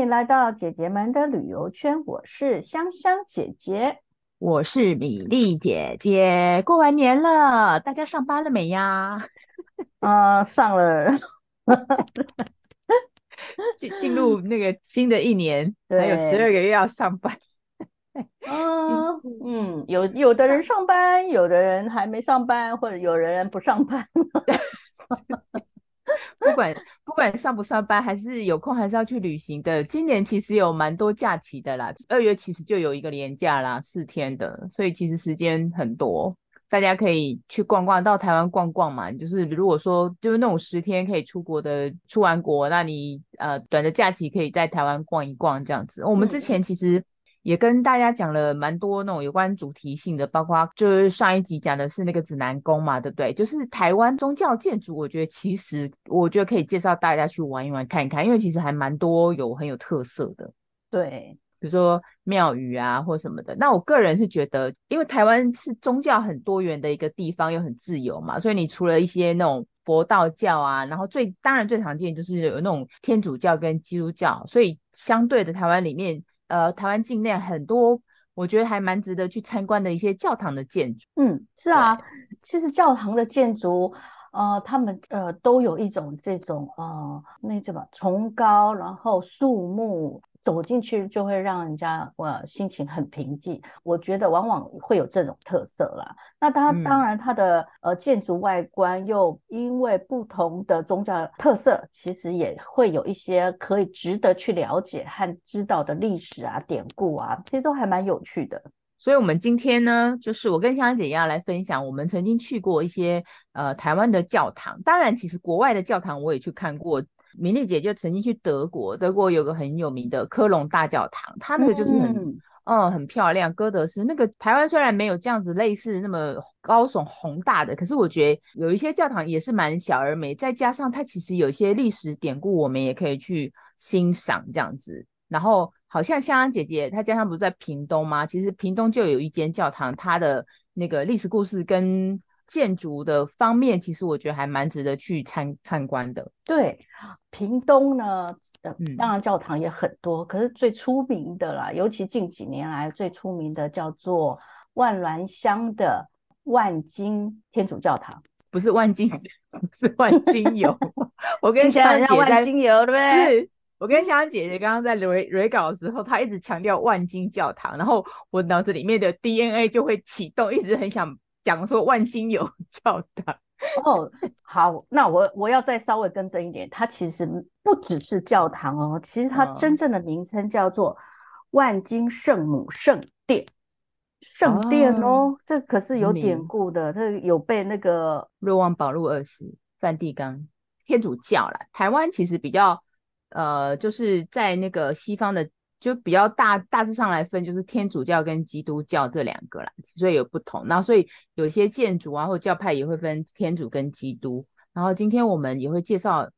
迎来到姐姐们的旅游圈。我是香香姐姐，我是米粒姐姐。过完年了，大家上班了没呀？啊、呃，上了。进进入那个新的一年，还有十二个月要上班。嗯嗯，有有的人上班，有的人还没上班，或者有人不上班。不管不管上不上班，还是有空还是要去旅行的。今年其实有蛮多假期的啦，二月其实就有一个连假啦，四天的，所以其实时间很多，大家可以去逛逛，到台湾逛逛嘛。就是如果说就是那种十天可以出国的，出完国，那你呃短的假期可以在台湾逛一逛这样子。我们之前其实。也跟大家讲了蛮多那种有关主题性的，包括就是上一集讲的是那个指南宫嘛，对不对？就是台湾宗教建筑，我觉得其实我觉得可以介绍大家去玩一玩看一看，因为其实还蛮多有很有特色的，对，比如说庙宇啊或什么的。那我个人是觉得，因为台湾是宗教很多元的一个地方，又很自由嘛，所以你除了一些那种佛道教啊，然后最当然最常见就是有那种天主教跟基督教，所以相对的台湾里面。呃，台湾境内很多，我觉得还蛮值得去参观的一些教堂的建筑。嗯，是啊，其实教堂的建筑，呃，他们呃都有一种这种呃那什么崇高，然后肃穆。走进去就会让人家呃心情很平静，我觉得往往会有这种特色啦。那它当然它的呃建筑外观又因为不同的宗教特色，其实也会有一些可以值得去了解和知道的历史啊、典故啊，其实都还蛮有趣的。所以，我们今天呢，就是我跟香香姐要来分享我们曾经去过一些呃台湾的教堂。当然，其实国外的教堂我也去看过。米粒姐就曾经去德国，德国有个很有名的科隆大教堂，它那个就是很嗯，嗯很漂亮。哥德式那个台湾虽然没有这样子类似那么高耸宏大的，可是我觉得有一些教堂也是蛮小而美，再加上它其实有一些历史典故，我们也可以去欣赏这样子。然后好像香香姐姐她家乡不是在屏东吗？其实屏东就有一间教堂，它的那个历史故事跟。建筑的方面，其实我觉得还蛮值得去参参观的。对，屏东呢，呃，当然教堂也很多，嗯，可是最出名的啦，尤其近几年来最出名的叫做万峦乡的万金天主教堂，不是万金，是万金油。我跟香香姐姐万金油对不对？我跟香香姐姐刚刚在蕊蕊稿的时候，她一直强调万金教堂，然后我脑子里面的 DNA 就会启动，一直很想。讲说万金油教堂哦，好，那我我要再稍微更正一点，它其实不只是教堂哦，其实它真正的名称叫做万金圣母圣殿，圣殿哦，哦，这可是有典故的，这有被那个若望保禄二世梵蒂冈天主教啦，台湾其实比较呃，就是在那个西方的。就比较大，大致上来分，就是天主教跟基督教这两个啦，所以有不同。然后，所以有些建筑啊或教派也会分天主跟基督。然后，今天我们也会介绍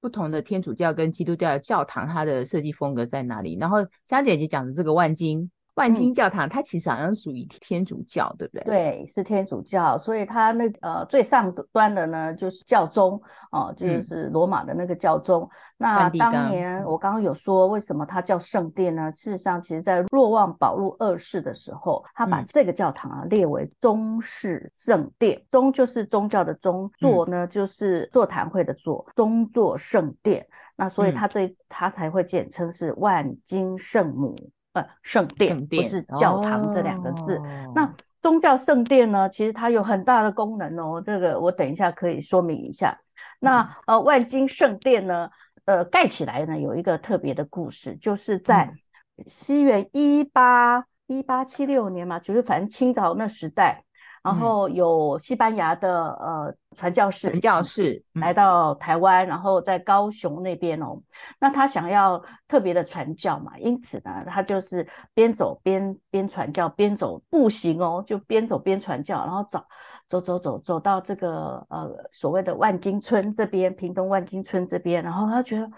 不同的天主教跟基督教的教堂，它的设计风格在哪里。然后，香姐姐讲的这个万金。万金教堂，它其实好像属于天主教，嗯，对不对？对，是天主教，所以它那呃最上端的呢就是教宗哦，呃，就是罗马的那个教宗，嗯。那当年我刚刚有说为什么它叫圣殿呢？事实上，其实在若望保禄二世的时候，他把这个教堂啊列为宗室圣殿，宗就是宗教的宗，座呢就是座谈会的座，宗座圣殿。那所以它这它才会简称是万金圣母。呃，圣殿，不是教堂这两个字。哦。那宗教圣殿呢？其实它有很大的功能哦。这个我等一下可以说明一下。那呃，万金圣殿呢，呃，盖起来呢有一个特别的故事，就是在西元一八一八七六年嘛，就是反正清朝那时代。然后有西班牙的呃传教士，传教士来到台湾，然后在高雄那边哦，那他想要特别的传教嘛，因此呢，他就是边走边边传教，边走步行哦，就边走边传教，然后走走走走走到这个呃所谓的万金村这边，屏东万金村这边，然后他觉得。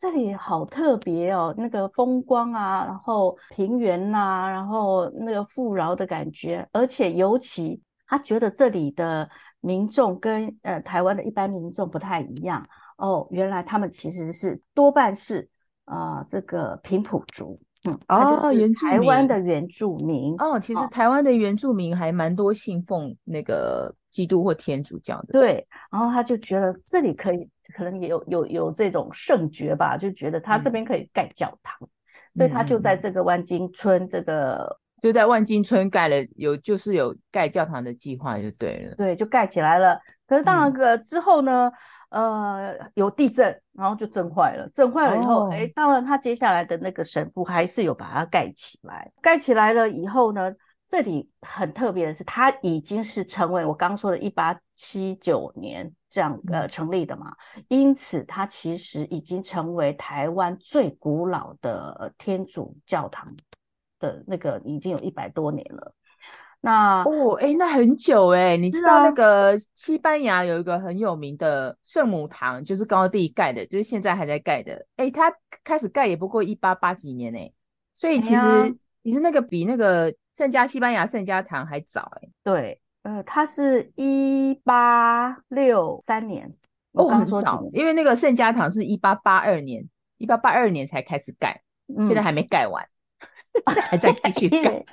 这里好特别哦，那个风光啊，然后平原呐、啊，然后那个富饶的感觉，而且尤其他觉得这里的民众跟呃台湾的一般民众不太一样。哦，原来他们其实是多半是啊、呃、这个平埔族，嗯哦，原住民，台湾的原住民哦，其实台湾的原住民还蛮多信奉那个。基督或天主教的，对，然后他就觉得这里可以，可能也有有有这种圣觉吧，就觉得他这边可以盖教堂，嗯、所以他就在这个万金村，这个就在万金村盖了有，就是有盖教堂的计划，就对了，对，就盖起来了。可是当然个之后呢，嗯、呃，有地震，然后就震坏了，震坏了以后，哎、哦，当然他接下来的那个神父还是有把它盖起来，盖起来了以后呢。这里很特别的是，它已经是成为我刚刚说的1879年这样呃成立的嘛，因此它其实已经成为台湾最古老的天主教堂的那个，已经有一百多年了。那哦，哎，那很久哎，你知道那个西班牙有一个很有名的圣母堂，就是高地盖的，就是现在还在盖的。哎，它开始盖也不过一八八几年哎，所以其实你是那个比那个。圣家西班牙圣家堂还早哎、欸，对，呃，它是一八六三年，我刚说早，因为那个圣家堂是一八八二年，一八八二年才开始盖，嗯、现在还没盖完，还在继续盖。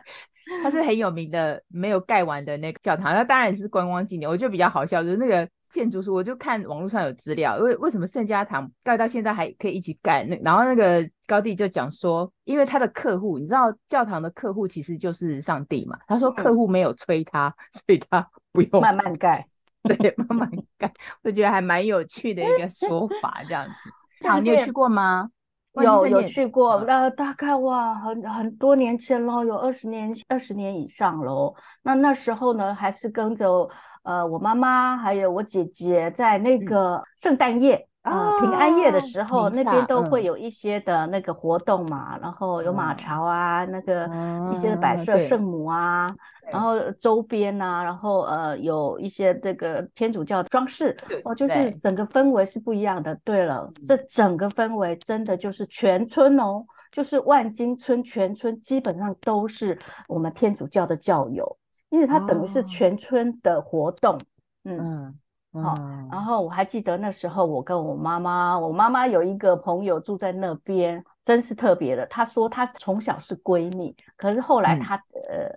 它是很有名的，没有盖完的那个教堂，那当然是观光景点。我觉得比较好笑，就是那个。建筑师，我就看网络上有资料，因为为什么圣家堂盖到现在还可以一起盖？那然后那个高地就讲说，因为他的客户，你知道教堂的客户其实就是上帝嘛。他说客户没有催他，嗯、所以他不用慢慢盖，对，慢慢盖。我觉得还蛮有趣的一个说法，这样子。好，你有去过吗？有有去过，那大概哇，很很多年前喽，有二十年二十年以上喽。那那时候呢，还是跟着。呃，我妈妈还有我姐姐在那个圣诞夜啊、平安夜的时候，那边都会有一些的那个活动嘛，嗯、然后有马槽啊，嗯、那个一些的摆设圣母啊，然后周边啊，然后呃有一些这个天主教装饰，哦，就是整个氛围是不一样的。对了，这整个氛围真的就是全村哦，就是万金村全村基本上都是我们天主教的教友。因为它等于是全村的活动，哦、嗯，嗯好，然后我还记得那时候我跟我妈妈，我妈妈有一个朋友住在那边。真是特别的。她说她从小是闺蜜，可是后来她、嗯、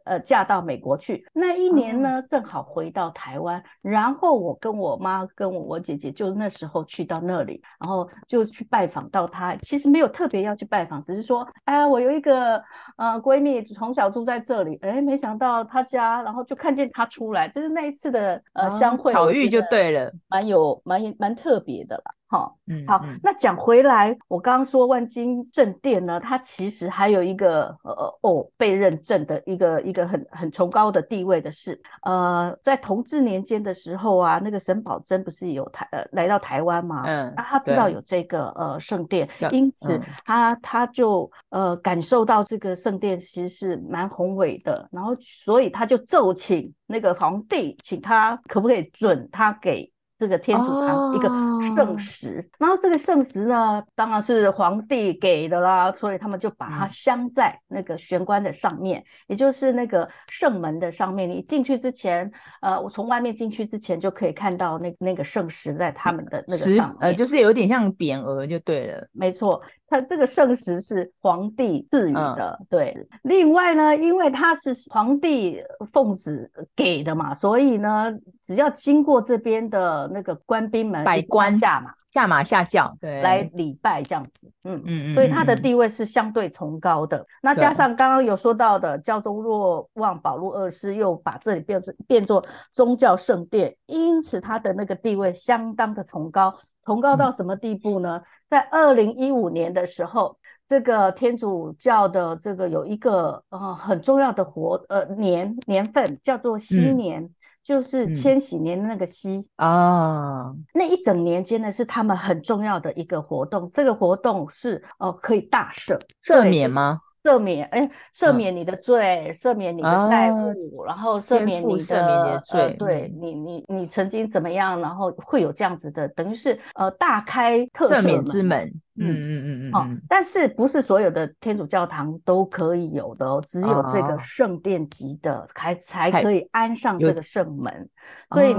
呃呃嫁到美国去。那一年呢，正好回到台湾，然后我跟我妈跟我我姐姐就那时候去到那里，然后就去拜访到她。其实没有特别要去拜访，只是说，哎，我有一个呃闺蜜从小住在这里，哎，没想到她家，然后就看见她出来，就是那一次的呃相会，巧遇就对了，蛮有蛮蛮特别的啦。好，嗯，好，那讲回来，我刚刚说万金圣殿呢，它其实还有一个呃哦被认证的一个一个很很崇高的地位的是，呃，在同治年间的时候啊，那个沈葆桢不是有台呃来到台湾嘛，嗯，那他知道有这个呃圣殿，因此他他就呃感受到这个圣殿其实是蛮宏伟的，然后所以他就奏请那个皇帝，请他可不可以准他给。这个天主堂一个圣石，哦、然后这个圣石呢，当然是皇帝给的啦，所以他们就把它镶在那个玄关的上面，嗯、也就是那个圣门的上面。你进去之前，呃，我从外面进去之前就可以看到那那个圣石在他们的那个上面，呃，就是有点像匾额就对了，没错。它这个圣石是皇帝赐予的，嗯、对。另外呢，因为它是皇帝奉旨给的嘛，所以呢，只要经过这边的那个官兵们，百官下马下马下轿，对，来礼拜这样子，嗯嗯嗯，所以他的地位是相对崇高的。嗯、那加上刚刚有说到的，教宗若望保禄二世又把这里变成变作宗教圣殿，因此他的那个地位相当的崇高。崇高到什么地步呢？在二零一五年的时候，这个天主教的这个有一个呃很重要的活呃年年份叫做禧年。嗯就是千禧年的那个西啊，嗯 oh. 那一整年间呢，是他们很重要的一个活动。这个活动是哦、呃，可以大赦赦免吗？赦免，哎，赦免你的罪，赦免你的债务，然后赦免你的罪，对你，你，你曾经怎么样，然后会有这样子的，等于是呃大开特赦赦免之门，嗯嗯。嗯嗯，好，但是不是所有的天主教堂都可以有的哦，只有这个圣殿级的才才可以安上这个圣门，所以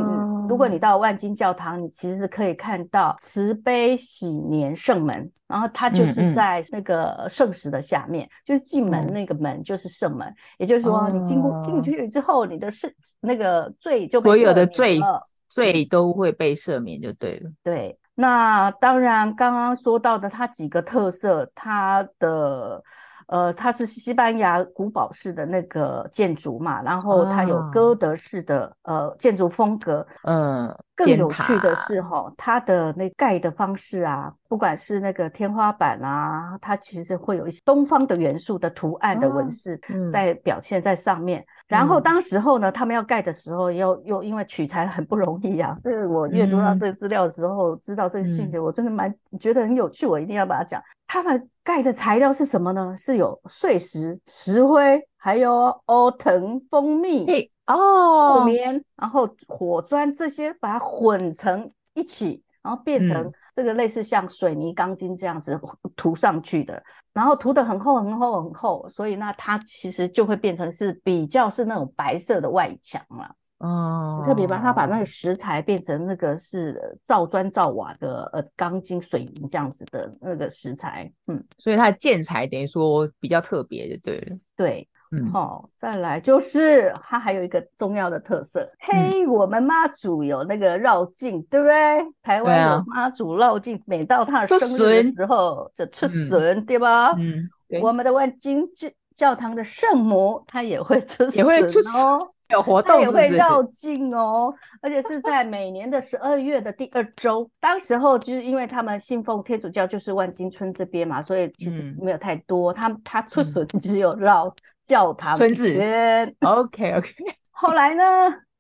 如果你到万金教堂，你其实是可以看到慈悲喜年圣门。然后它就是在那个圣石的下面，嗯嗯，就是进门那个门就是圣门，嗯、也就是说你经过进去之后，你的是那个罪就所有的罪罪都会被赦免就对了。对，那当然刚刚说到的它几个特色，它的。呃，它是西班牙古堡式的那个建筑嘛，然后它有哥德式的、啊、呃建筑风格。嗯，更有趣的是哈，它的那盖的方式啊，不管是那个天花板啊，它其实会有一些东方的元素的图案的纹饰在表现在上面。啊嗯、然后当时候呢，他们要盖的时候，又又因为取材很不容易啊。这是我阅读到这个资料的时候，嗯、知道这个细节，我真的蛮觉得很有趣，我一定要把它讲。他们盖的材料是什么呢？是有碎石、石灰，还有欧藤、蜂蜜哦、木棉，然后火砖这些，把它混成一起，然后变成这个类似像水泥钢筋这样子涂上去的，然后涂的很厚、很厚、很厚，所以那它其实就会变成是比较是那种白色的外墙了。哦，特别把它把那个石材变成那个是造砖造瓦的呃钢筋水泥这样子的那个石材，嗯，所以它的建材等于说比较特别，就对了。对，嗯，好、哦，再来就是它还有一个重要的特色，嗯、嘿，我们妈祖有那个绕境，对不对？台湾有妈祖绕境，每到他的生日的时候就出巡，对吧？嗯，我们的万金教教堂的圣母，她也会出巡，也会出巡哦。有活动？也会绕境哦，而且是在每年的十二月的第二周。当时候就是因为他们信奉天主教，就是万金村这边嘛，所以其实没有太多。嗯、他他出巡只有绕教堂村子。OK OK。后来呢？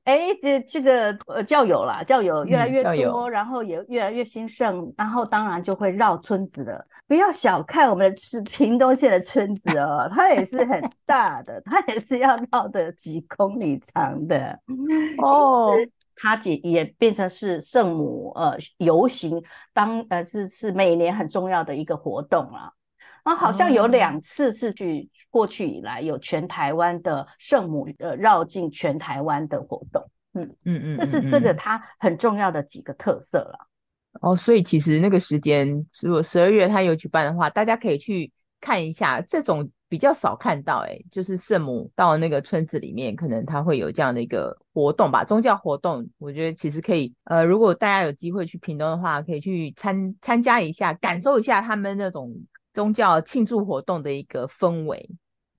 哎，这这个呃教友啦，教友越来越多，嗯、然后也越来越兴盛，然后当然就会绕村子了。不要小看我们的是屏东县的村子哦，它也是很 大的，它也是要绕的几公里长的 哦。它也也变成是圣母呃游行，当呃是是每年很重要的一个活动了。啊，好像有两次是去过去以来有全台湾的圣母呃绕境全台湾的活动，嗯嗯嗯，这是这个它很重要的几个特色了。哦，所以其实那个时间如果十二月它有举办的话，大家可以去看一下。这种比较少看到，哎，就是圣母到那个村子里面，可能它会有这样的一个活动吧，宗教活动。我觉得其实可以，呃，如果大家有机会去屏东的话，可以去参参加一下，感受一下他们那种。宗教庆祝活动的一个氛围，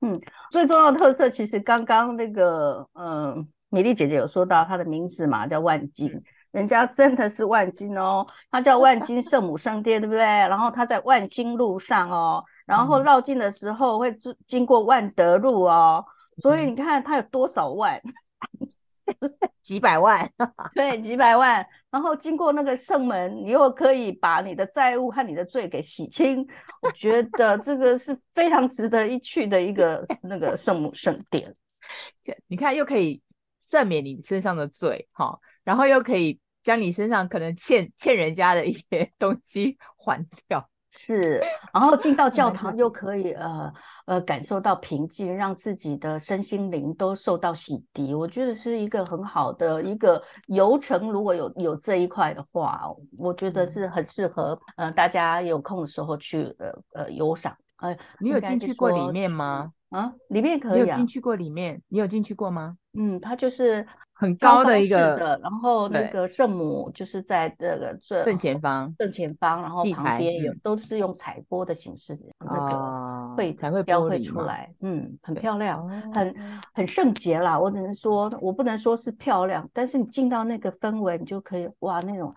嗯，最重要的特色其实刚刚那个，嗯，米莉姐姐有说到她的名字嘛，叫万金，嗯、人家真的是万金哦，她叫万金圣母圣殿，对不对？然后她在万金路上哦，然后绕境的时候会经过万德路哦，嗯、所以你看它有多少万。几百万，对，几百万。然后经过那个圣门，你又可以把你的债务和你的罪给洗清。我觉得这个是非常值得一去的一个那个圣母圣殿。你看，又可以赦免你身上的罪，哈，然后又可以将你身上可能欠欠人家的一些东西还掉。是，然后进到教堂又可以呃呃感受到平静，让自己的身心灵都受到洗涤。我觉得是一个很好的一个游程。如果有有这一块的话，我觉得是很适合呃大家有空的时候去呃呃游赏。呃，你有进去过里面吗？啊，里面可以啊。你有进去过里面？你有进去过吗？嗯，它就是。很高的一个，然后那个圣母就是在这个正正前方，正前方，然后旁边有都是用彩波的形式，那个会才会标绘出来，嗯，很漂亮，很很圣洁啦。我只能说，我不能说是漂亮，但是你进到那个氛围，你就可以哇，那种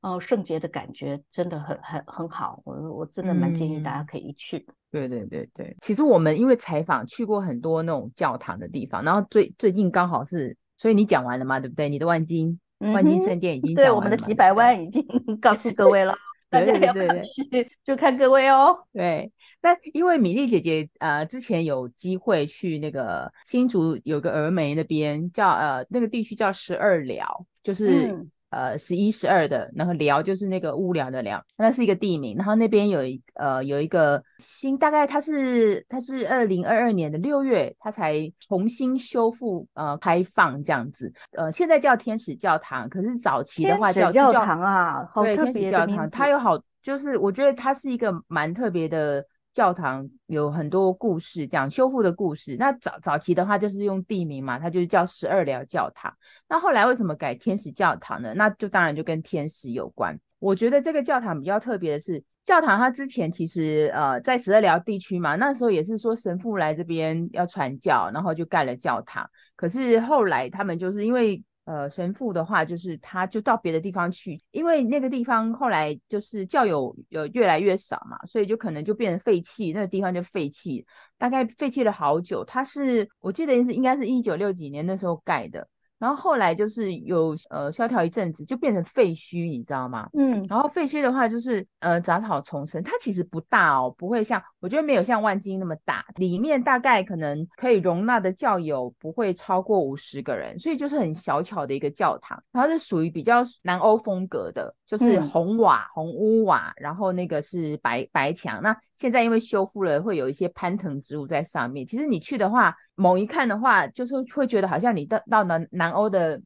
呃圣洁的感觉，真的很很很好。我我真的蛮建议大家可以一去。嗯。对对对对，其实我们因为采访去过很多那种教堂的地方，然后最最近刚好是，所以你讲完了嘛？对不对？你的万金、嗯、万金圣殿已经讲完了，对，我们的几百万已经 告诉各位了。大家要不要去，就看各位哦。对，那因为米粒姐姐呃之前有机会去那个新竹有个峨眉那边叫呃那个地区叫十二寮，就是、嗯、呃十一十二的，然后寮就是那个无聊的寮，那是一个地名。然后那边有一呃有一个新，大概它是它是二零二二年的六月，它才重新修复呃开放这样子。呃，现在叫天使教堂，可是早期的话叫教堂啊，叫好特别的教堂，它有好，就是我觉得它是一个蛮特别的教堂，有很多故事讲修复的故事。那早早期的话就是用地名嘛，它就是叫十二寮教堂。那后来为什么改天使教堂呢？那就当然就跟天使有关。我觉得这个教堂比较特别的是，教堂它之前其实呃在十二寮地区嘛，那时候也是说神父来这边要传教，然后就盖了教堂。可是后来他们就是因为呃神父的话，就是他就到别的地方去，因为那个地方后来就是教友呃越来越少嘛，所以就可能就变成废弃，那个地方就废弃，大概废弃了好久。他是我记得是应该是一九六几年那时候盖的。然后后来就是有呃萧条一阵子，就变成废墟，你知道吗？嗯，然后废墟的话就是呃杂草丛生，它其实不大哦，不会像我觉得没有像万金那么大，里面大概可能可以容纳的教友不会超过五十个人，所以就是很小巧的一个教堂，它是属于比较南欧风格的，就是红瓦、嗯、红屋瓦，然后那个是白白墙。那现在因为修复了，会有一些攀藤植物在上面。其实你去的话，猛一看的话，就是会觉得好像你到到南南欧的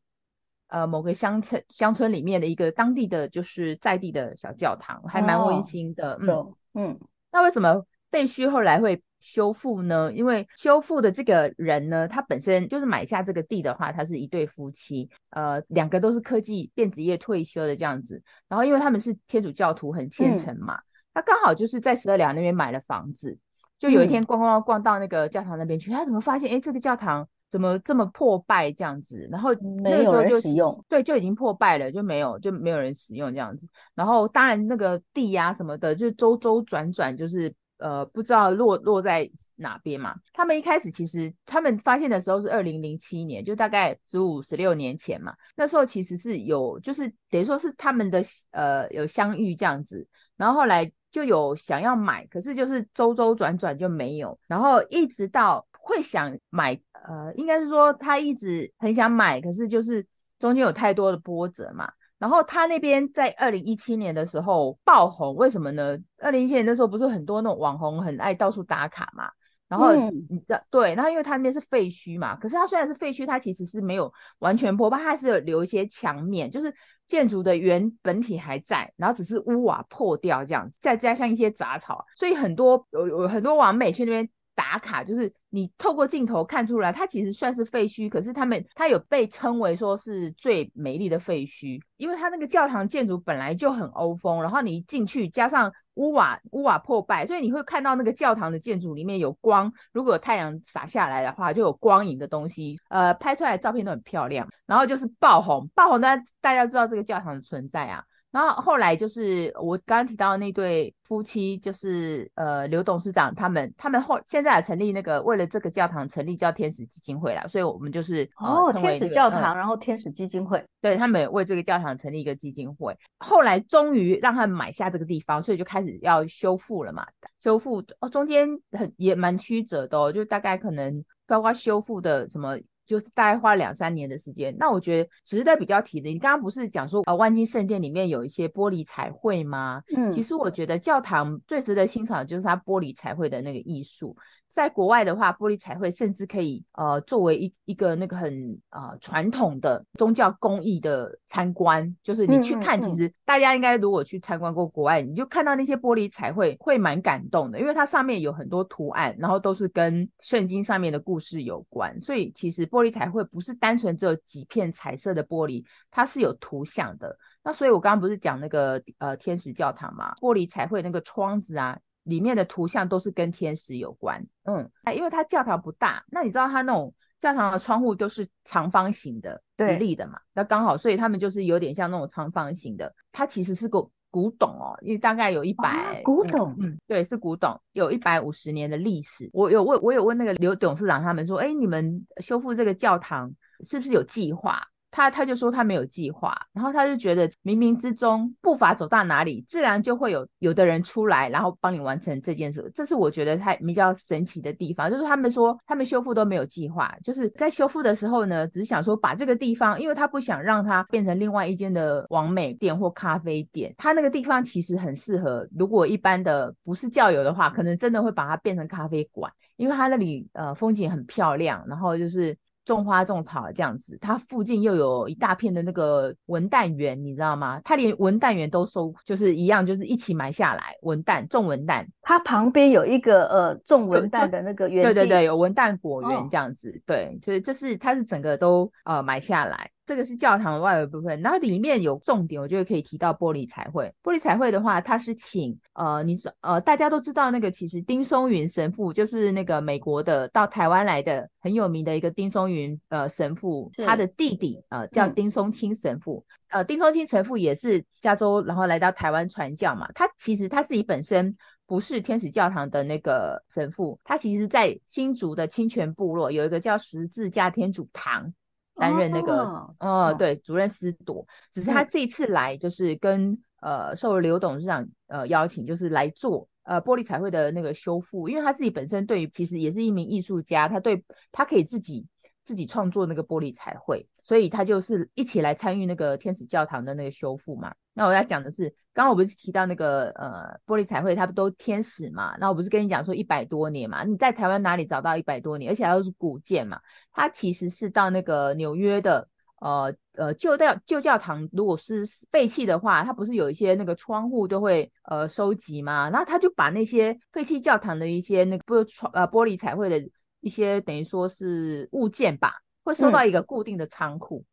呃某个乡村乡村里面的一个当地的就是在地的小教堂，还蛮温馨的。哦、嗯嗯。那为什么废墟后来会修复呢？因为修复的这个人呢，他本身就是买下这个地的话，他是一对夫妻，呃，两个都是科技电子业退休的这样子。然后因为他们是天主教徒，很虔诚嘛，他、嗯、刚好就是在十二寮那边买了房子。就有一天逛逛逛到那个教堂那边去，嗯、他怎么发现，哎，这个教堂怎么这么破败这样子？然后那个时候就使用，对，就已经破败了，就没有就没有人使用这样子。然后当然那个地呀、啊、什么的，就周周转转，就是呃不知道落落在哪边嘛。他们一开始其实他们发现的时候是二零零七年，就大概十五十六年前嘛。那时候其实是有，就是等于说是他们的呃有相遇这样子，然后后来。就有想要买，可是就是周周转转就没有，然后一直到会想买，呃，应该是说他一直很想买，可是就是中间有太多的波折嘛。然后他那边在二零一七年的时候爆红，为什么呢？二零一七年那时候不是很多那种网红很爱到处打卡嘛？然后你知道、嗯、对，然后因为他那边是废墟嘛，可是他虽然是废墟，它其实是没有完全破败，它还是有留一些墙面，就是。建筑的原本体还在，然后只是屋瓦破掉这样子，再加上一些杂草，所以很多有有很多网美去那边打卡，就是你透过镜头看出来，它其实算是废墟，可是他们它有被称为说是最美丽的废墟，因为它那个教堂建筑本来就很欧风，然后你一进去加上。屋瓦屋瓦破败，所以你会看到那个教堂的建筑里面有光，如果有太阳洒下来的话，就有光影的东西。呃，拍出来的照片都很漂亮。然后就是爆红，爆红呢，大家知道这个教堂的存在啊。然后后来就是我刚刚提到的那对夫妻，就是呃刘董事长他们，他们后现在也成立那个为了这个教堂成立叫天使基金会了，所以我们就是、呃、哦、那个、天使教堂，嗯、然后天使基金会，对他们为这个教堂成立一个基金会，后来终于让他们买下这个地方，所以就开始要修复了嘛，修复哦中间很也蛮曲折的哦，就大概可能包括修复的什么。就是大概花两三年的时间，那我觉得值得比较提的，你刚刚不是讲说呃万金圣殿里面有一些玻璃彩绘吗？嗯，其实我觉得教堂最值得欣赏的就是它玻璃彩绘的那个艺术。在国外的话，玻璃彩绘甚至可以呃作为一一个那个很呃传统的宗教工艺的参观，就是你去看，其实大家应该如果去参观过国外，你就看到那些玻璃彩绘会蛮感动的，因为它上面有很多图案，然后都是跟圣经上面的故事有关，所以其实玻璃彩绘不是单纯只有几片彩色的玻璃，它是有图像的。那所以我刚刚不是讲那个呃天使教堂嘛，玻璃彩绘那个窗子啊。里面的图像都是跟天使有关，嗯，因为它教堂不大，那你知道它那种教堂的窗户都是长方形的，直立的嘛，那刚好，所以他们就是有点像那种长方形的。它其实是个古董哦，因为大概有一百、啊、古董嗯，嗯，对，是古董，有一百五十年的历史。我有问，我有问那个刘董事长他们说，哎，你们修复这个教堂是不是有计划？他他就说他没有计划，然后他就觉得冥冥之中步伐走到哪里，自然就会有有的人出来，然后帮你完成这件事。这是我觉得他比较神奇的地方，就是他们说他们修复都没有计划，就是在修复的时候呢，只是想说把这个地方，因为他不想让它变成另外一间的网美店或咖啡店，他那个地方其实很适合，如果一般的不是教友的话，可能真的会把它变成咖啡馆，因为他那里呃风景很漂亮，然后就是。种花种草这样子，它附近又有一大片的那个文旦园，你知道吗？它连文旦园都收，就是一样，就是一起买下来文旦种文旦。它旁边有一个呃种文旦的那个园，对对对，有文旦果园这样子，哦、对，就是这是它是整个都呃买下来。这个是教堂的外围部分，然后里面有重点，我觉得可以提到玻璃彩绘。玻璃彩绘的话，它是请呃，你呃，大家都知道那个，其实丁松云神父就是那个美国的到台湾来的很有名的一个丁松云呃神父，他的弟弟呃叫丁松青神父，嗯、呃，丁松青神父也是加州，然后来到台湾传教嘛。他其实他自己本身不是天使教堂的那个神父，他其实在新竹的清泉部落有一个叫十字架天主堂。担任那个，哦，呃、对，主任司铎，只是他这一次来，就是跟、嗯、呃受刘董事长呃邀请，就是来做呃玻璃彩绘的那个修复，因为他自己本身对于其实也是一名艺术家，他对他可以自己自己创作那个玻璃彩绘，所以他就是一起来参与那个天使教堂的那个修复嘛。那我要讲的是。刚刚我不是提到那个呃玻璃彩绘，它不都天使嘛？那我不是跟你讲说一百多年嘛？你在台湾哪里找到一百多年？而且还是古建嘛？它其实是到那个纽约的呃呃旧教旧教堂，如果是废弃的话，它不是有一些那个窗户都会呃收集嘛？然后他就把那些废弃教堂的一些那个窗呃玻璃彩绘的一些等于说是物件吧，会收到一个固定的仓库。嗯、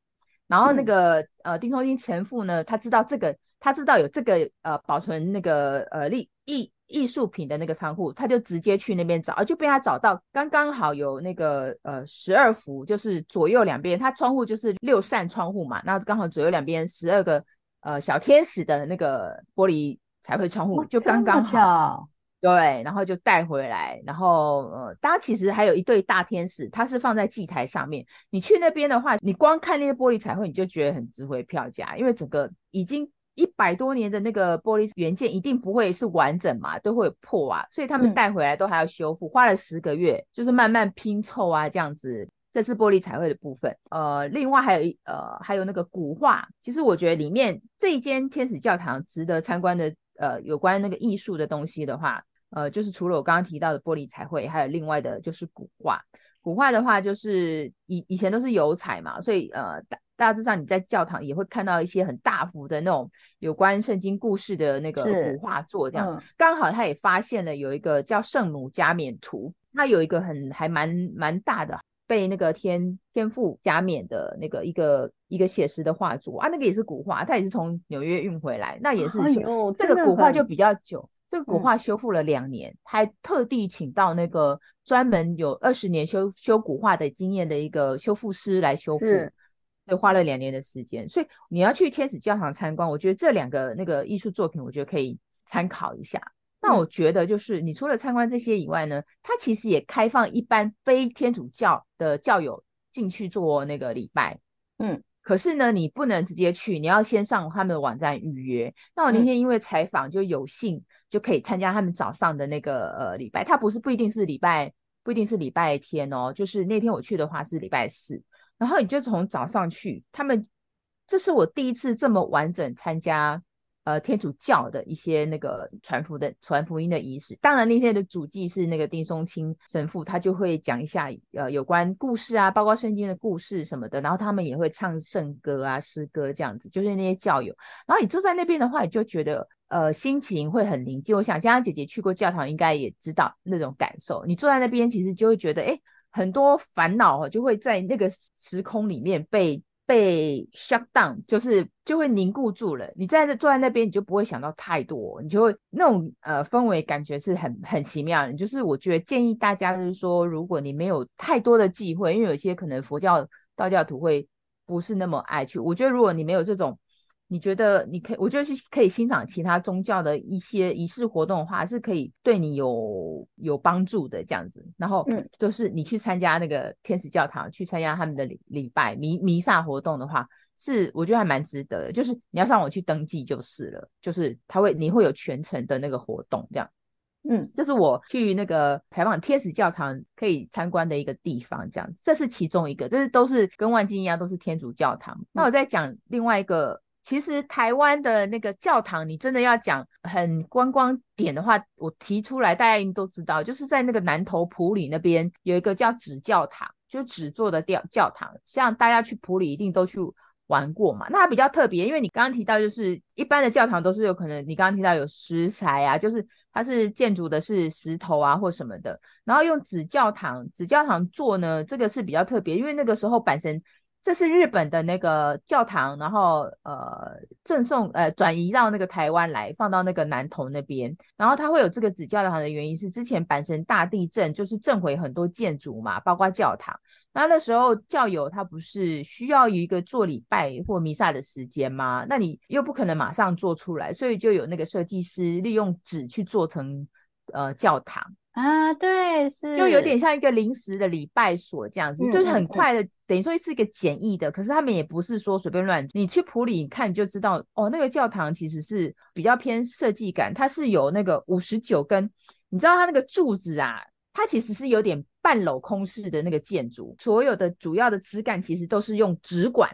然后那个呃丁松青神父呢，他知道这个。他知道有这个呃保存那个呃艺艺艺术品的那个仓库，他就直接去那边找，啊就被他找到，刚刚好有那个呃十二幅，就是左右两边，他窗户就是六扇窗户嘛，那刚好左右两边十二个呃小天使的那个玻璃彩绘窗户，就刚刚好，对，然后就带回来，然后呃，当然其实还有一对大天使，它是放在祭台上面，你去那边的话，你光看那些玻璃彩绘，你就觉得很值回票价，因为整个已经。一百多年的那个玻璃原件一定不会是完整嘛，都会有破啊，所以他们带回来都还要修复，嗯、花了十个月，就是慢慢拼凑啊这样子。这是玻璃彩绘的部分。呃，另外还有一呃还有那个古画，其实我觉得里面这一间天使教堂值得参观的，呃，有关那个艺术的东西的话，呃，就是除了我刚刚提到的玻璃彩绘，还有另外的就是古画。古画的话，就是以以前都是油彩嘛，所以呃大大致上你在教堂也会看到一些很大幅的那种有关圣经故事的那个古画作，这样、嗯、刚好他也发现了有一个叫圣母加冕图，它有一个很还蛮蛮大的被那个天天赋加冕的那个一个一个写实的画作啊，那个也是古画，它也是从纽约运回来，那也是、哎、这个古画就比较久。这个古画修复了两年，嗯、还特地请到那个专门有二十年修修古画的经验的一个修复师来修复，对花了两年的时间。所以你要去天使教堂参观，我觉得这两个那个艺术作品，我觉得可以参考一下。那我觉得就是你除了参观这些以外呢，它其实也开放一般非天主教的教友进去做那个礼拜。嗯，可是呢，你不能直接去，你要先上他们的网站预约。那我那天因为采访就有幸。就可以参加他们早上的那个呃礼拜，它不是不一定是礼拜，不一定是礼拜天哦，就是那天我去的话是礼拜四，然后你就从早上去，他们这是我第一次这么完整参加呃天主教的一些那个传福的传福音的仪式。当然那天的主祭是那个丁松青神父，他就会讲一下呃有关故事啊，包括圣经的故事什么的，然后他们也会唱圣歌啊诗歌这样子，就是那些教友，然后你坐在那边的话，你就觉得。呃，心情会很宁静。我想，香香姐姐去过教堂，应该也知道那种感受。你坐在那边，其实就会觉得，哎，很多烦恼就会在那个时空里面被被 shut down，就是就会凝固住了。你在这坐在那边，你就不会想到太多，你就会那种呃氛围感觉是很很奇妙的。就是我觉得建议大家就是说，如果你没有太多的忌讳，因为有些可能佛教、道教徒会不是那么爱去。我觉得如果你没有这种。你觉得你可以，我觉得是可以欣赏其他宗教的一些仪式活动的话，是可以对你有有帮助的这样子。然后，嗯，就是你去参加那个天使教堂，去参加他们的礼礼拜弥弥撒活动的话，是我觉得还蛮值得的。就是你要上网去登记就是了，就是他会你会有全程的那个活动这样。嗯，这是我去那个采访天使教堂可以参观的一个地方，这样。这是其中一个，这是都是跟万金一样，都是天主教堂。那我再讲另外一个。其实台湾的那个教堂，你真的要讲很观光点的话，我提出来，大家一定都知道，就是在那个南投埔里那边有一个叫纸教堂，就纸做的教教堂，像大家去埔里一定都去玩过嘛。那它比较特别，因为你刚刚提到，就是一般的教堂都是有可能，你刚刚提到有石材啊，就是它是建筑的是石头啊或什么的，然后用纸教堂，纸教堂做呢，这个是比较特别，因为那个时候阪神。这是日本的那个教堂，然后呃赠送呃转移到那个台湾来，放到那个南投那边。然后它会有这个纸教堂的原因是之前阪神大地震，就是震毁很多建筑嘛，包括教堂。那那时候教友他不是需要一个做礼拜或弥撒的时间吗？那你又不可能马上做出来，所以就有那个设计师利用纸去做成呃教堂。啊，对，是，又有点像一个临时的礼拜所这样子，嗯、就是很快的，嗯、等于说是一个简易的。可是他们也不是说随便乱，你去普里看你就知道，哦，那个教堂其实是比较偏设计感，它是有那个五十九根，你知道它那个柱子啊，它其实是有点半镂空式的那个建筑，所有的主要的枝干其实都是用纸管，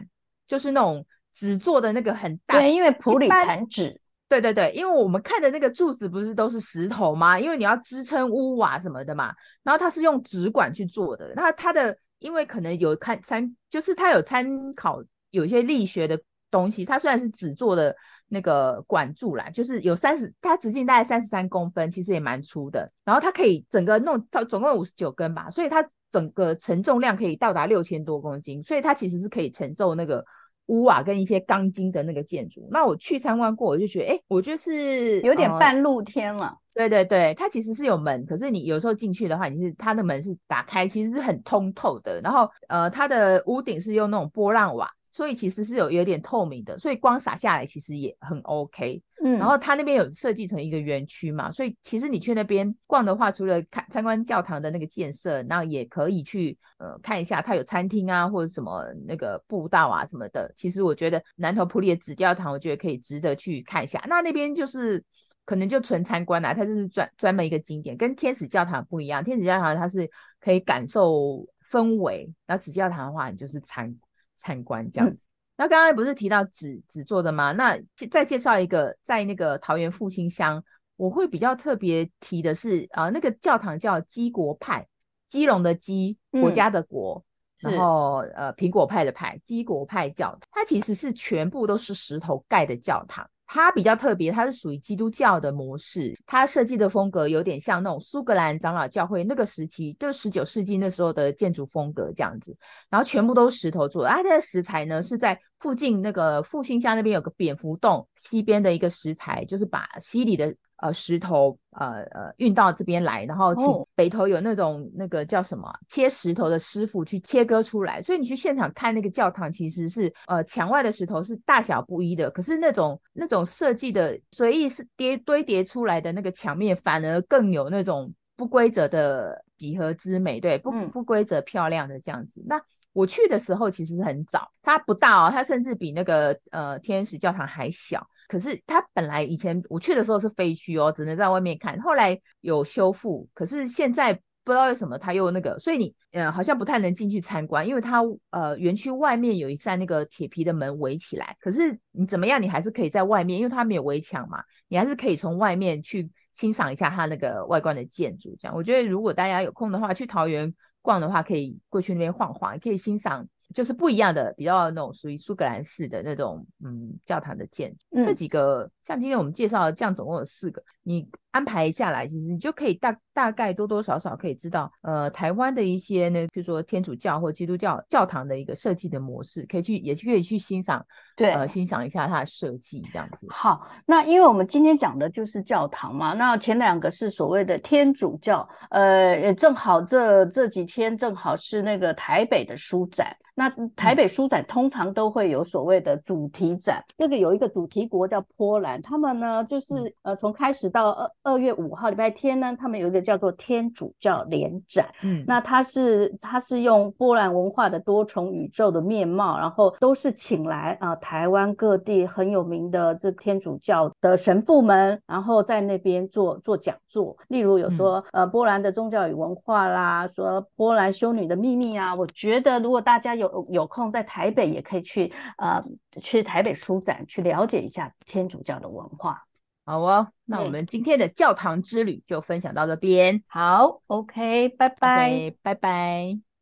就是那种纸做的那个很大，对，因为普里产纸。对对对，因为我们看的那个柱子不是都是石头吗？因为你要支撑屋瓦什么的嘛。然后它是用纸管去做的。那它的因为可能有看参，就是它有参考有一些力学的东西。它虽然是纸做的那个管柱啦，就是有三十，它直径大概三十三公分，其实也蛮粗的。然后它可以整个弄到总共有五十九根吧，所以它整个承重量可以到达六千多公斤，所以它其实是可以承受那个。屋瓦跟一些钢筋的那个建筑，那我去参观过，我就觉得，哎，我觉得是有点半露天了。对对对，它其实是有门，可是你有时候进去的话，你是它的门是打开，其实是很通透的。然后，呃，它的屋顶是用那种波浪瓦。所以其实是有有点透明的，所以光洒下来其实也很 OK。嗯，然后它那边有设计成一个园区嘛，所以其实你去那边逛的话，除了看参观教堂的那个建设，那也可以去呃看一下它有餐厅啊或者什么那个步道啊什么的。其实我觉得南投普里的紫教堂，我觉得可以值得去看一下。那那边就是可能就纯参观啦，它就是专专门一个景点，跟天使教堂不一样。天使教堂它是可以感受氛围，然后纸教堂的话，你就是参。参观这样子，那刚刚不是提到纸纸做的吗？那再介绍一个，在那个桃园复兴乡，我会比较特别提的是，啊、呃，那个教堂叫基国派，基隆的基，国家的国，嗯、然后呃苹果派的派，基国派教堂，它其实是全部都是石头盖的教堂。它比较特别，它是属于基督教的模式，它设计的风格有点像那种苏格兰长老教会那个时期，就是十九世纪那时候的建筑风格这样子，然后全部都是石头做的，它的石材呢是在附近那个复兴乡那边有个蝙蝠洞西边的一个石材，就是把溪里的。呃，石头呃呃运到这边来，然后请北头有那种那个叫什么切石头的师傅去切割出来，所以你去现场看那个教堂，其实是呃墙外的石头是大小不一的，可是那种那种设计的随意是叠堆叠出来的那个墙面，反而更有那种不规则的几何之美，对，不不规则漂亮的这样子。那我去的时候其实是很早，它不大哦，它甚至比那个呃天使教堂还小。可是它本来以前我去的时候是废墟哦，只能在外面看。后来有修复，可是现在不知道为什么它又那个，所以你呃好像不太能进去参观，因为它呃园区外面有一扇那个铁皮的门围起来。可是你怎么样，你还是可以在外面，因为它没有围墙嘛，你还是可以从外面去欣赏一下它那个外观的建筑。这样，我觉得如果大家有空的话，去桃园逛的话，可以过去那边晃晃，可以欣赏就是不一样的，比较那种属于苏格兰式的那种嗯教堂的建筑。嗯、这几个像今天我们介绍的，这样总共有四个，你安排下来，其实你就可以大大概多多少少可以知道，呃，台湾的一些呢，比如说天主教或基督教教堂的一个设计的模式，可以去也可以去欣赏，对，呃，欣赏一下它的设计这样子。好，那因为我们今天讲的就是教堂嘛，那前两个是所谓的天主教，呃，正好这这几天正好是那个台北的书展。那台北书展通常都会有所谓的主题展，这个有一个主题国叫波兰，他们呢就是呃从开始到二二月五号礼拜天呢，他们有一个叫做天主教联展，嗯，那它是它是用波兰文化的多重宇宙的面貌，然后都是请来啊、呃、台湾各地很有名的这天主教的神父们，然后在那边做做讲座，例如有说呃波兰的宗教与文化啦，说波兰修女的秘密啊，我觉得如果大家有有有空在台北也可以去呃去台北书展去了解一下天主教的文化。好哦，那我们今天的教堂之旅就分享到这边。好，OK，拜拜，拜拜。